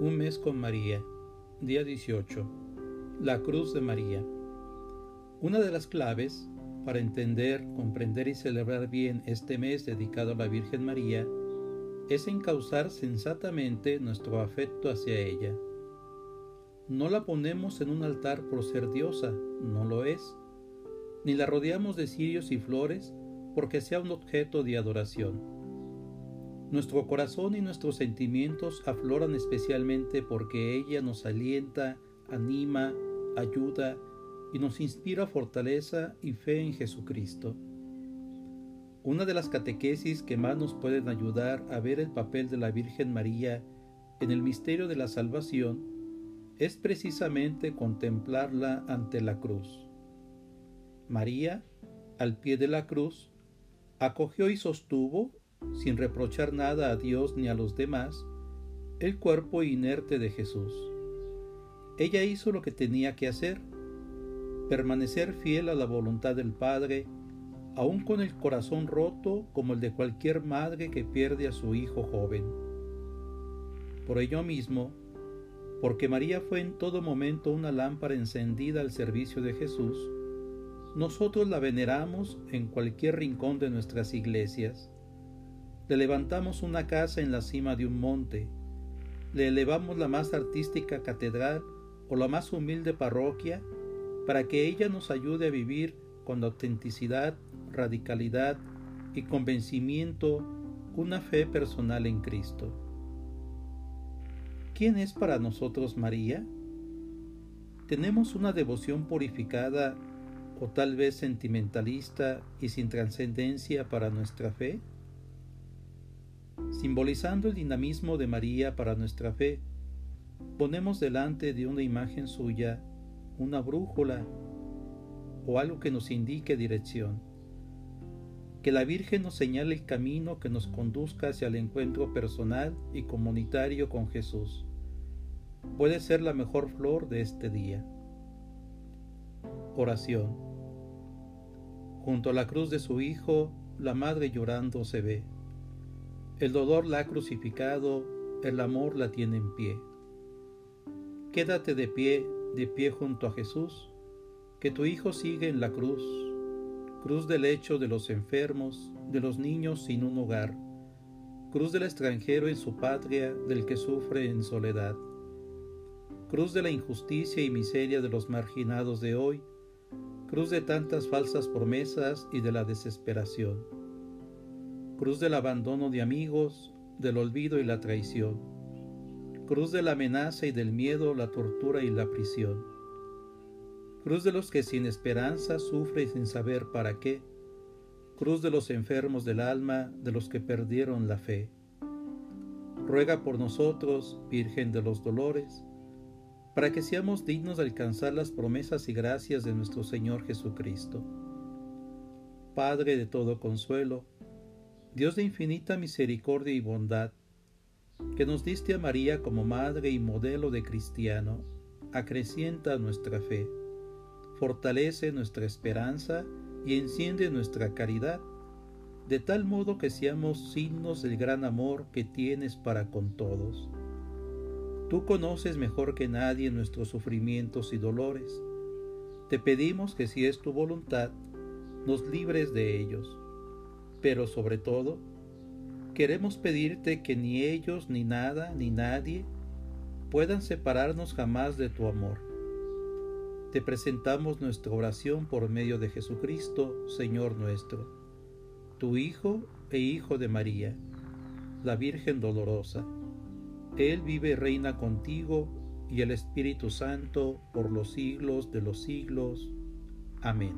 Un mes con María. Día 18. La cruz de María. Una de las claves para entender, comprender y celebrar bien este mes dedicado a la Virgen María es encauzar sensatamente nuestro afecto hacia ella. No la ponemos en un altar por ser diosa, no lo es, ni la rodeamos de cirios y flores porque sea un objeto de adoración nuestro corazón y nuestros sentimientos afloran especialmente porque ella nos alienta, anima, ayuda y nos inspira fortaleza y fe en Jesucristo. Una de las catequesis que más nos pueden ayudar a ver el papel de la Virgen María en el misterio de la salvación es precisamente contemplarla ante la cruz. María, al pie de la cruz, acogió y sostuvo sin reprochar nada a Dios ni a los demás, el cuerpo inerte de Jesús. Ella hizo lo que tenía que hacer, permanecer fiel a la voluntad del Padre, aun con el corazón roto como el de cualquier madre que pierde a su hijo joven. Por ello mismo, porque María fue en todo momento una lámpara encendida al servicio de Jesús, nosotros la veneramos en cualquier rincón de nuestras iglesias le levantamos una casa en la cima de un monte, le elevamos la más artística catedral o la más humilde parroquia para que ella nos ayude a vivir con autenticidad, radicalidad y convencimiento una fe personal en Cristo. ¿Quién es para nosotros María? ¿Tenemos una devoción purificada o tal vez sentimentalista y sin trascendencia para nuestra fe? Simbolizando el dinamismo de María para nuestra fe, ponemos delante de una imagen suya una brújula o algo que nos indique dirección. Que la Virgen nos señale el camino que nos conduzca hacia el encuentro personal y comunitario con Jesús. Puede ser la mejor flor de este día. Oración. Junto a la cruz de su Hijo, la Madre llorando se ve. El dolor la ha crucificado, el amor la tiene en pie. Quédate de pie, de pie junto a Jesús, que tu Hijo sigue en la cruz, cruz del lecho de los enfermos, de los niños sin un hogar, cruz del extranjero en su patria, del que sufre en soledad, cruz de la injusticia y miseria de los marginados de hoy, cruz de tantas falsas promesas y de la desesperación cruz del abandono de amigos, del olvido y la traición, cruz de la amenaza y del miedo, la tortura y la prisión, cruz de los que sin esperanza sufren sin saber para qué, cruz de los enfermos del alma, de los que perdieron la fe. Ruega por nosotros, Virgen de los Dolores, para que seamos dignos de alcanzar las promesas y gracias de nuestro Señor Jesucristo. Padre de todo consuelo, Dios de infinita misericordia y bondad, que nos diste a María como madre y modelo de cristiano, acrecienta nuestra fe, fortalece nuestra esperanza y enciende nuestra caridad, de tal modo que seamos signos del gran amor que tienes para con todos. Tú conoces mejor que nadie nuestros sufrimientos y dolores. Te pedimos que si es tu voluntad, nos libres de ellos pero sobre todo, queremos pedirte que ni ellos, ni nada, ni nadie puedan separarnos jamás de tu amor. Te presentamos nuestra oración por medio de Jesucristo, Señor nuestro, tu Hijo e Hijo de María, la Virgen dolorosa. Él vive y reina contigo y el Espíritu Santo por los siglos de los siglos. Amén.